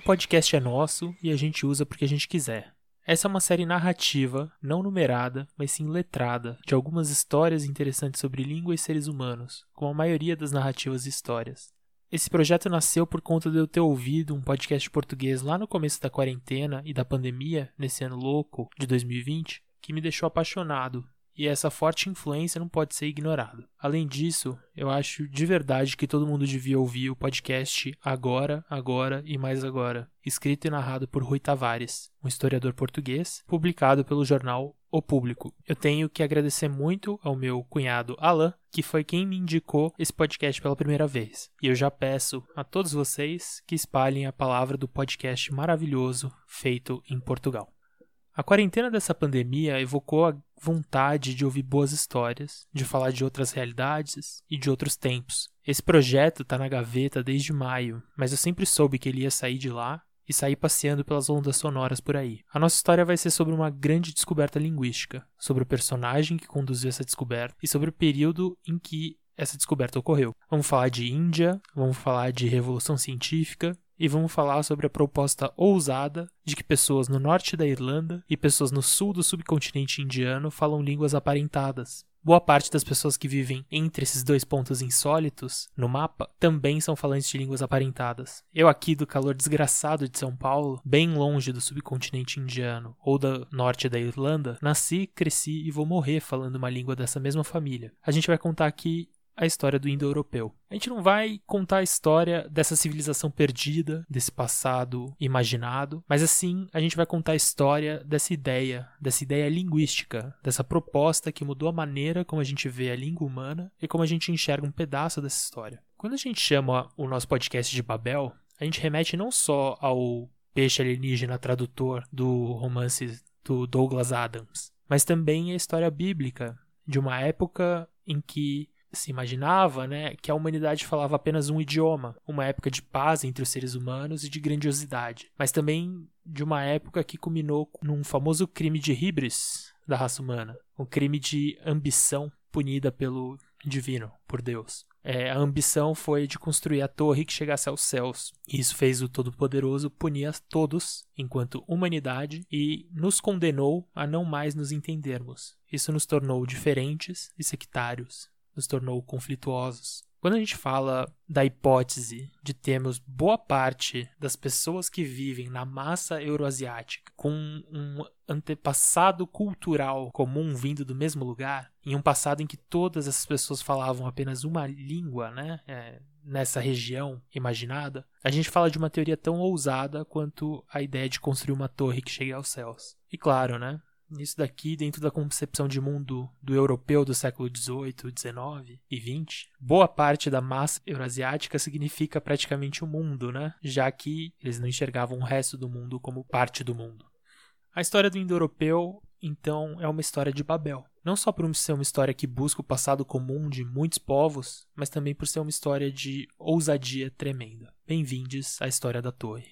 O podcast é nosso e a gente usa porque a gente quiser. Essa é uma série narrativa, não numerada, mas sim letrada, de algumas histórias interessantes sobre língua e seres humanos, como a maioria das narrativas e histórias. Esse projeto nasceu por conta de eu ter ouvido um podcast português lá no começo da quarentena e da pandemia, nesse ano louco de 2020, que me deixou apaixonado e essa forte influência não pode ser ignorada. Além disso, eu acho de verdade que todo mundo devia ouvir o podcast Agora, Agora e Mais Agora, escrito e narrado por Rui Tavares, um historiador português, publicado pelo jornal O Público. Eu tenho que agradecer muito ao meu cunhado Alan, que foi quem me indicou esse podcast pela primeira vez. E eu já peço a todos vocês que espalhem a palavra do podcast maravilhoso feito em Portugal. A quarentena dessa pandemia evocou a vontade de ouvir boas histórias, de falar de outras realidades e de outros tempos. Esse projeto está na gaveta desde maio, mas eu sempre soube que ele ia sair de lá e sair passeando pelas ondas sonoras por aí. A nossa história vai ser sobre uma grande descoberta linguística, sobre o personagem que conduziu essa descoberta e sobre o período em que essa descoberta ocorreu. Vamos falar de Índia, vamos falar de revolução científica e vamos falar sobre a proposta ousada de que pessoas no norte da Irlanda e pessoas no sul do subcontinente indiano falam línguas aparentadas. Boa parte das pessoas que vivem entre esses dois pontos insólitos no mapa também são falantes de línguas aparentadas. Eu aqui do calor desgraçado de São Paulo, bem longe do subcontinente indiano ou do norte da Irlanda, nasci, cresci e vou morrer falando uma língua dessa mesma família. A gente vai contar aqui a história do indo-europeu. A gente não vai contar a história dessa civilização perdida, desse passado imaginado, mas assim a gente vai contar a história dessa ideia, dessa ideia linguística, dessa proposta que mudou a maneira como a gente vê a língua humana e como a gente enxerga um pedaço dessa história. Quando a gente chama o nosso podcast de Babel, a gente remete não só ao peixe alienígena tradutor do romance do Douglas Adams, mas também a história bíblica de uma época em que se imaginava né, que a humanidade falava apenas um idioma, uma época de paz entre os seres humanos e de grandiosidade, mas também de uma época que culminou num famoso crime de hibris da raça humana, um crime de ambição punida pelo divino, por Deus. É, a ambição foi de construir a torre que chegasse aos céus. Isso fez o Todo-Poderoso punir a todos, enquanto humanidade, e nos condenou a não mais nos entendermos. Isso nos tornou diferentes e sectários, nos tornou conflituosos. Quando a gente fala da hipótese de termos boa parte das pessoas que vivem na massa euroasiática com um antepassado cultural comum vindo do mesmo lugar, em um passado em que todas essas pessoas falavam apenas uma língua, né, é, nessa região imaginada, a gente fala de uma teoria tão ousada quanto a ideia de construir uma torre que chegue aos céus. E claro, né, nisso daqui, dentro da concepção de mundo do europeu do século XVIII, XIX e XX, boa parte da massa euroasiática significa praticamente o mundo, né? Já que eles não enxergavam o resto do mundo como parte do mundo. A história do indo-europeu, então, é uma história de Babel. Não só por ser uma história que busca o passado comum de muitos povos, mas também por ser uma história de ousadia tremenda. Bem-vindos à história da Torre.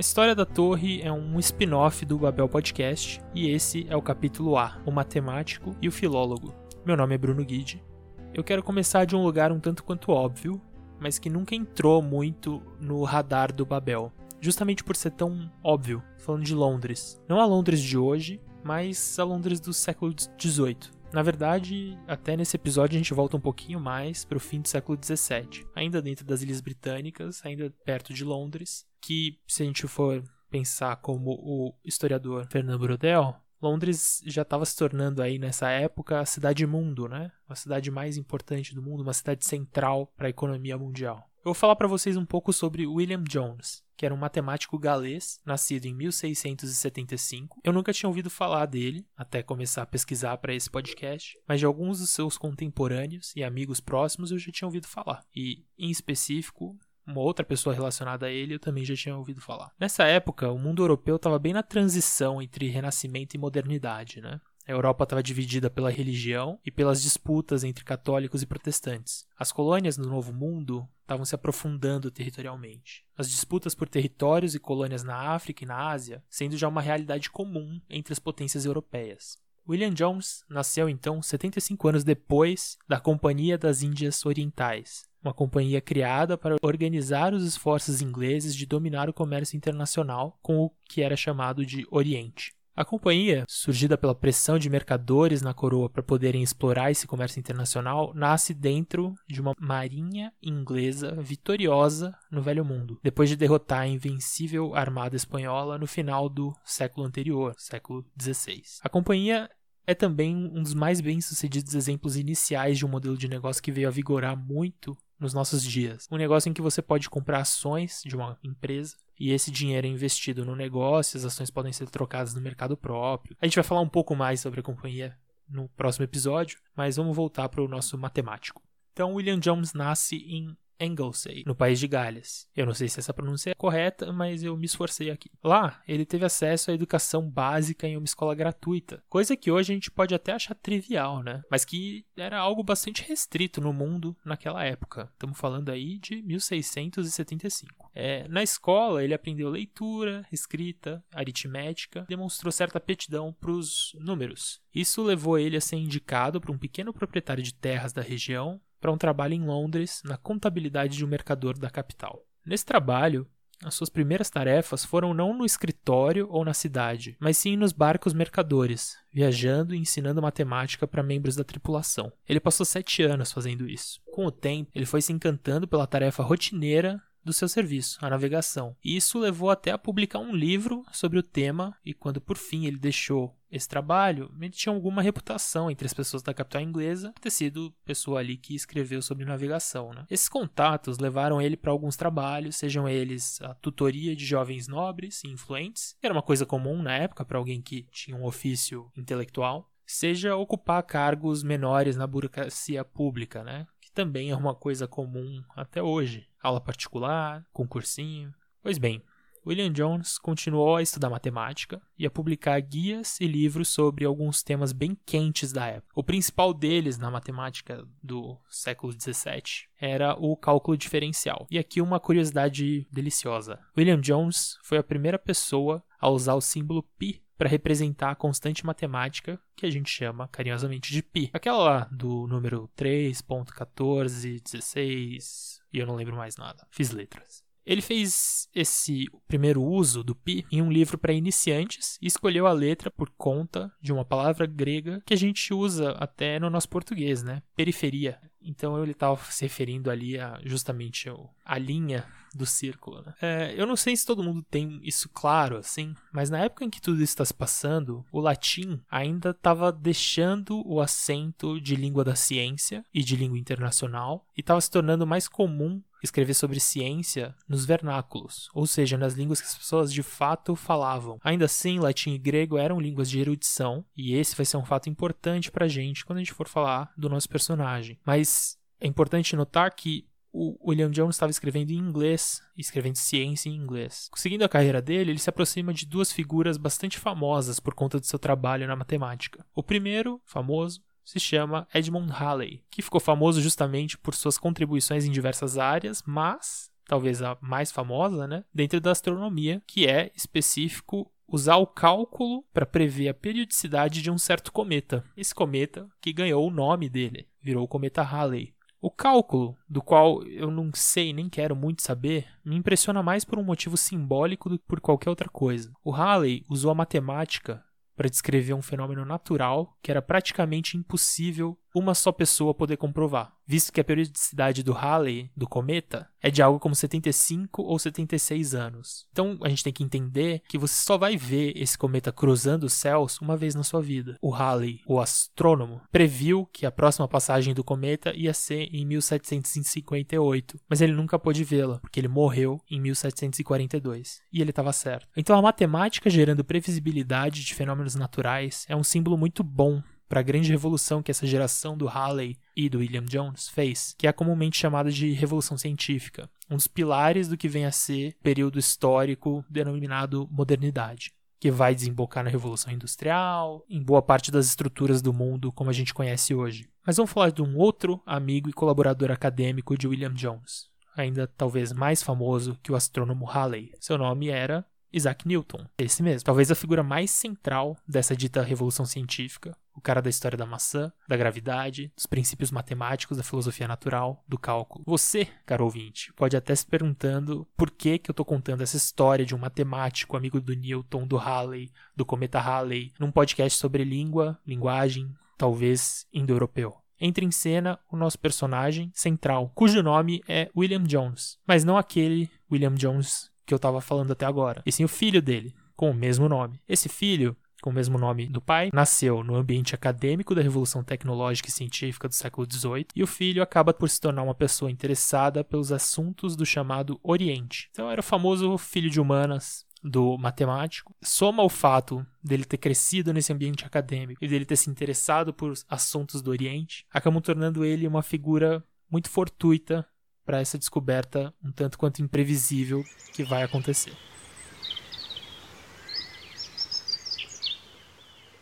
A história da torre é um spin-off do Babel Podcast e esse é o capítulo A, o matemático e o filólogo. Meu nome é Bruno Guide. Eu quero começar de um lugar um tanto quanto óbvio, mas que nunca entrou muito no radar do Babel, justamente por ser tão óbvio, falando de Londres. Não a Londres de hoje, mas a Londres do século XVIII. Na verdade, até nesse episódio a gente volta um pouquinho mais para o fim do século XVII, ainda dentro das Ilhas Britânicas, ainda perto de Londres, que, se a gente for pensar como o historiador Fernando Brodel, Londres já estava se tornando aí nessa época a cidade mundo, né? A cidade mais importante do mundo, uma cidade central para a economia mundial. Eu vou falar para vocês um pouco sobre William Jones, que era um matemático galês, nascido em 1675. Eu nunca tinha ouvido falar dele, até começar a pesquisar para esse podcast, mas de alguns dos seus contemporâneos e amigos próximos eu já tinha ouvido falar. E, em específico, uma outra pessoa relacionada a ele eu também já tinha ouvido falar. Nessa época, o mundo europeu estava bem na transição entre renascimento e modernidade, né? A Europa estava dividida pela religião e pelas disputas entre católicos e protestantes. As colônias no Novo Mundo estavam se aprofundando territorialmente. As disputas por territórios e colônias na África e na Ásia sendo já uma realidade comum entre as potências europeias. William Jones nasceu então 75 anos depois da Companhia das Índias Orientais, uma companhia criada para organizar os esforços ingleses de dominar o comércio internacional com o que era chamado de Oriente. A companhia, surgida pela pressão de mercadores na coroa para poderem explorar esse comércio internacional, nasce dentro de uma marinha inglesa vitoriosa no Velho Mundo, depois de derrotar a invencível armada espanhola no final do século anterior, século XVI. A companhia é também um dos mais bem-sucedidos exemplos iniciais de um modelo de negócio que veio a vigorar muito nos nossos dias. Um negócio em que você pode comprar ações de uma empresa e esse dinheiro é investido no negócio, as ações podem ser trocadas no mercado próprio. A gente vai falar um pouco mais sobre a companhia no próximo episódio, mas vamos voltar para o nosso matemático. Então, William Jones nasce em Anglesey, no país de Gales. Eu não sei se essa pronúncia é correta, mas eu me esforcei aqui. Lá, ele teve acesso à educação básica em uma escola gratuita, coisa que hoje a gente pode até achar trivial, né? Mas que era algo bastante restrito no mundo naquela época. Estamos falando aí de 1675. É, na escola, ele aprendeu leitura, escrita, aritmética, demonstrou certa aptidão para os números. Isso levou ele a ser indicado para um pequeno proprietário de terras da região para um trabalho em Londres na contabilidade de um mercador da capital. Nesse trabalho, as suas primeiras tarefas foram não no escritório ou na cidade, mas sim nos barcos mercadores, viajando e ensinando matemática para membros da tripulação. Ele passou sete anos fazendo isso. Com o tempo, ele foi se encantando pela tarefa rotineira do seu serviço, a navegação. E isso levou até a publicar um livro sobre o tema, e quando por fim ele deixou esse trabalho, tinha alguma reputação entre as pessoas da capital inglesa por ter sido pessoa ali que escreveu sobre navegação. Né? Esses contatos levaram ele para alguns trabalhos, sejam eles a tutoria de jovens nobres e influentes, que era uma coisa comum na época para alguém que tinha um ofício intelectual, seja ocupar cargos menores na burocracia pública, né? que também é uma coisa comum até hoje. Aula particular, concursinho. Pois bem, William Jones continuou a estudar matemática e a publicar guias e livros sobre alguns temas bem quentes da época. O principal deles na matemática do século XVII era o cálculo diferencial. E aqui uma curiosidade deliciosa: William Jones foi a primeira pessoa a usar o símbolo π para representar a constante matemática que a gente chama carinhosamente de π. Aquela lá do número 3.1416 e eu não lembro mais nada. Fiz letras. Ele fez esse primeiro uso do pi em um livro para iniciantes e escolheu a letra por conta de uma palavra grega que a gente usa até no nosso português, né? Periferia. Então ele estava se referindo ali a justamente a linha do círculo. Né? É, eu não sei se todo mundo tem isso claro assim, mas na época em que tudo isso está se passando, o latim ainda estava deixando o assento de língua da ciência e de língua internacional e estava se tornando mais comum escrever sobre ciência nos vernáculos, ou seja, nas línguas que as pessoas de fato falavam. Ainda assim, latim e grego eram línguas de erudição, e esse vai ser um fato importante pra gente quando a gente for falar do nosso personagem. Mas é importante notar que o William Jones estava escrevendo em inglês, escrevendo ciência em inglês. Seguindo a carreira dele, ele se aproxima de duas figuras bastante famosas por conta do seu trabalho na matemática. O primeiro, famoso, se chama Edmund Halley, que ficou famoso justamente por suas contribuições em diversas áreas, mas talvez a mais famosa, né, dentro da astronomia, que é específico usar o cálculo para prever a periodicidade de um certo cometa. Esse cometa que ganhou o nome dele, virou o cometa Halley. O cálculo, do qual eu não sei nem quero muito saber, me impressiona mais por um motivo simbólico do que por qualquer outra coisa. O Halley usou a matemática para descrever um fenômeno natural que era praticamente impossível uma só pessoa poder comprovar, visto que a periodicidade do Halley, do cometa, é de algo como 75 ou 76 anos. Então a gente tem que entender que você só vai ver esse cometa cruzando os céus uma vez na sua vida. O Halley, o astrônomo, previu que a próxima passagem do cometa ia ser em 1758, mas ele nunca pôde vê-la, porque ele morreu em 1742. E ele estava certo. Então a matemática gerando previsibilidade de fenômenos naturais é um símbolo muito bom para a grande revolução que essa geração do Halley e do William Jones fez, que é comumente chamada de Revolução Científica, um dos pilares do que vem a ser período histórico denominado modernidade que vai desembocar na Revolução Industrial, em boa parte das estruturas do mundo como a gente conhece hoje. Mas vamos falar de um outro amigo e colaborador acadêmico de William Jones, ainda talvez mais famoso que o astrônomo Halley. Seu nome era Isaac Newton, esse mesmo. Talvez a figura mais central dessa dita revolução científica, o cara da história da maçã, da gravidade, dos princípios matemáticos, da filosofia natural, do cálculo. Você, caro ouvinte, pode até se perguntando por que, que eu estou contando essa história de um matemático, amigo do Newton, do Halley, do cometa Halley, num podcast sobre língua, linguagem, talvez indo-europeu entra em cena o nosso personagem central, cujo nome é William Jones, mas não aquele William Jones que eu estava falando até agora, e sim o filho dele, com o mesmo nome. Esse filho com o mesmo nome do pai, nasceu no ambiente acadêmico da Revolução Tecnológica e Científica do século XVIII, e o filho acaba por se tornar uma pessoa interessada pelos assuntos do chamado Oriente. Então era o famoso filho de humanas, do matemático, soma o fato dele ter crescido nesse ambiente acadêmico e dele ter se interessado por assuntos do Oriente, acabam tornando ele uma figura muito fortuita para essa descoberta um tanto quanto imprevisível que vai acontecer.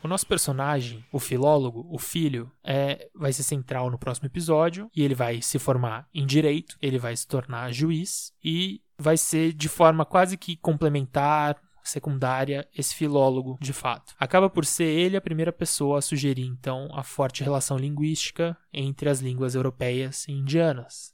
O nosso personagem, o filólogo, o filho, é, vai ser central no próximo episódio e ele vai se formar em direito, ele vai se tornar juiz e vai ser de forma quase que complementar, secundária, esse filólogo de fato. Acaba por ser ele a primeira pessoa a sugerir então a forte relação linguística entre as línguas europeias e indianas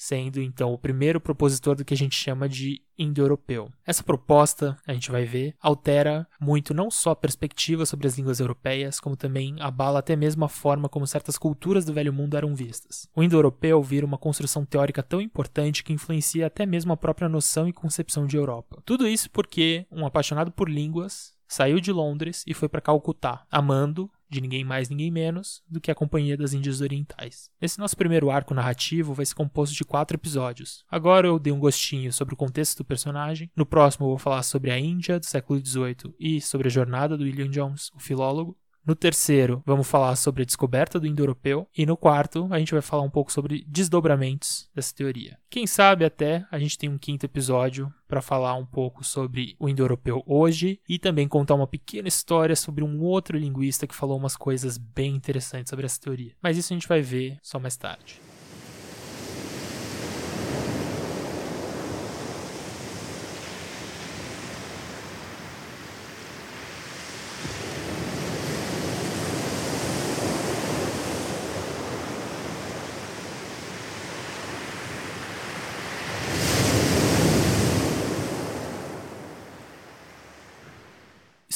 sendo então o primeiro propositor do que a gente chama de indo-europeu. Essa proposta, a gente vai ver, altera muito não só a perspectiva sobre as línguas europeias, como também abala até mesmo a forma como certas culturas do velho mundo eram vistas. O indo-europeu vira uma construção teórica tão importante que influencia até mesmo a própria noção e concepção de Europa. Tudo isso porque um apaixonado por línguas saiu de Londres e foi para Calcutá, amando de ninguém mais, ninguém menos do que a Companhia das Índias Orientais. Esse nosso primeiro arco narrativo vai ser composto de quatro episódios. Agora eu dei um gostinho sobre o contexto do personagem. No próximo eu vou falar sobre a Índia do século XVIII e sobre a jornada do William Jones, o filólogo. No terceiro, vamos falar sobre a descoberta do indo-europeu. E no quarto, a gente vai falar um pouco sobre desdobramentos dessa teoria. Quem sabe até a gente tem um quinto episódio para falar um pouco sobre o indo-europeu hoje e também contar uma pequena história sobre um outro linguista que falou umas coisas bem interessantes sobre essa teoria. Mas isso a gente vai ver só mais tarde.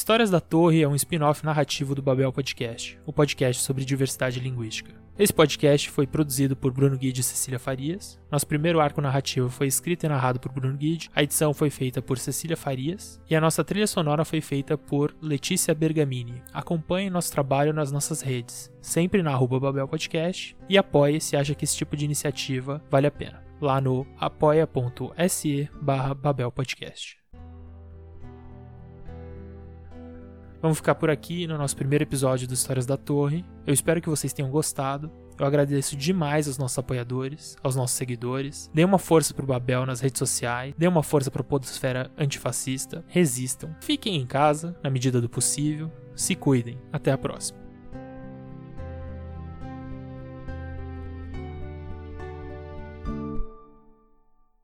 Histórias da Torre é um spin-off narrativo do Babel Podcast, o podcast sobre diversidade linguística. Esse podcast foi produzido por Bruno Guide e Cecília Farias. Nosso primeiro arco narrativo foi escrito e narrado por Bruno Guide, a edição foi feita por Cecília Farias e a nossa trilha sonora foi feita por Letícia Bergamini. Acompanhe nosso trabalho nas nossas redes, sempre na arroba Babel Podcast e apoie se acha que esse tipo de iniciativa vale a pena, lá no apoia.se barra Babel Podcast. Vamos ficar por aqui no nosso primeiro episódio do Histórias da Torre. Eu espero que vocês tenham gostado. Eu agradeço demais aos nossos apoiadores, aos nossos seguidores. Dê uma força pro Babel nas redes sociais, dê uma força pro Podosfera Antifascista. Resistam. Fiquem em casa, na medida do possível. Se cuidem. Até a próxima.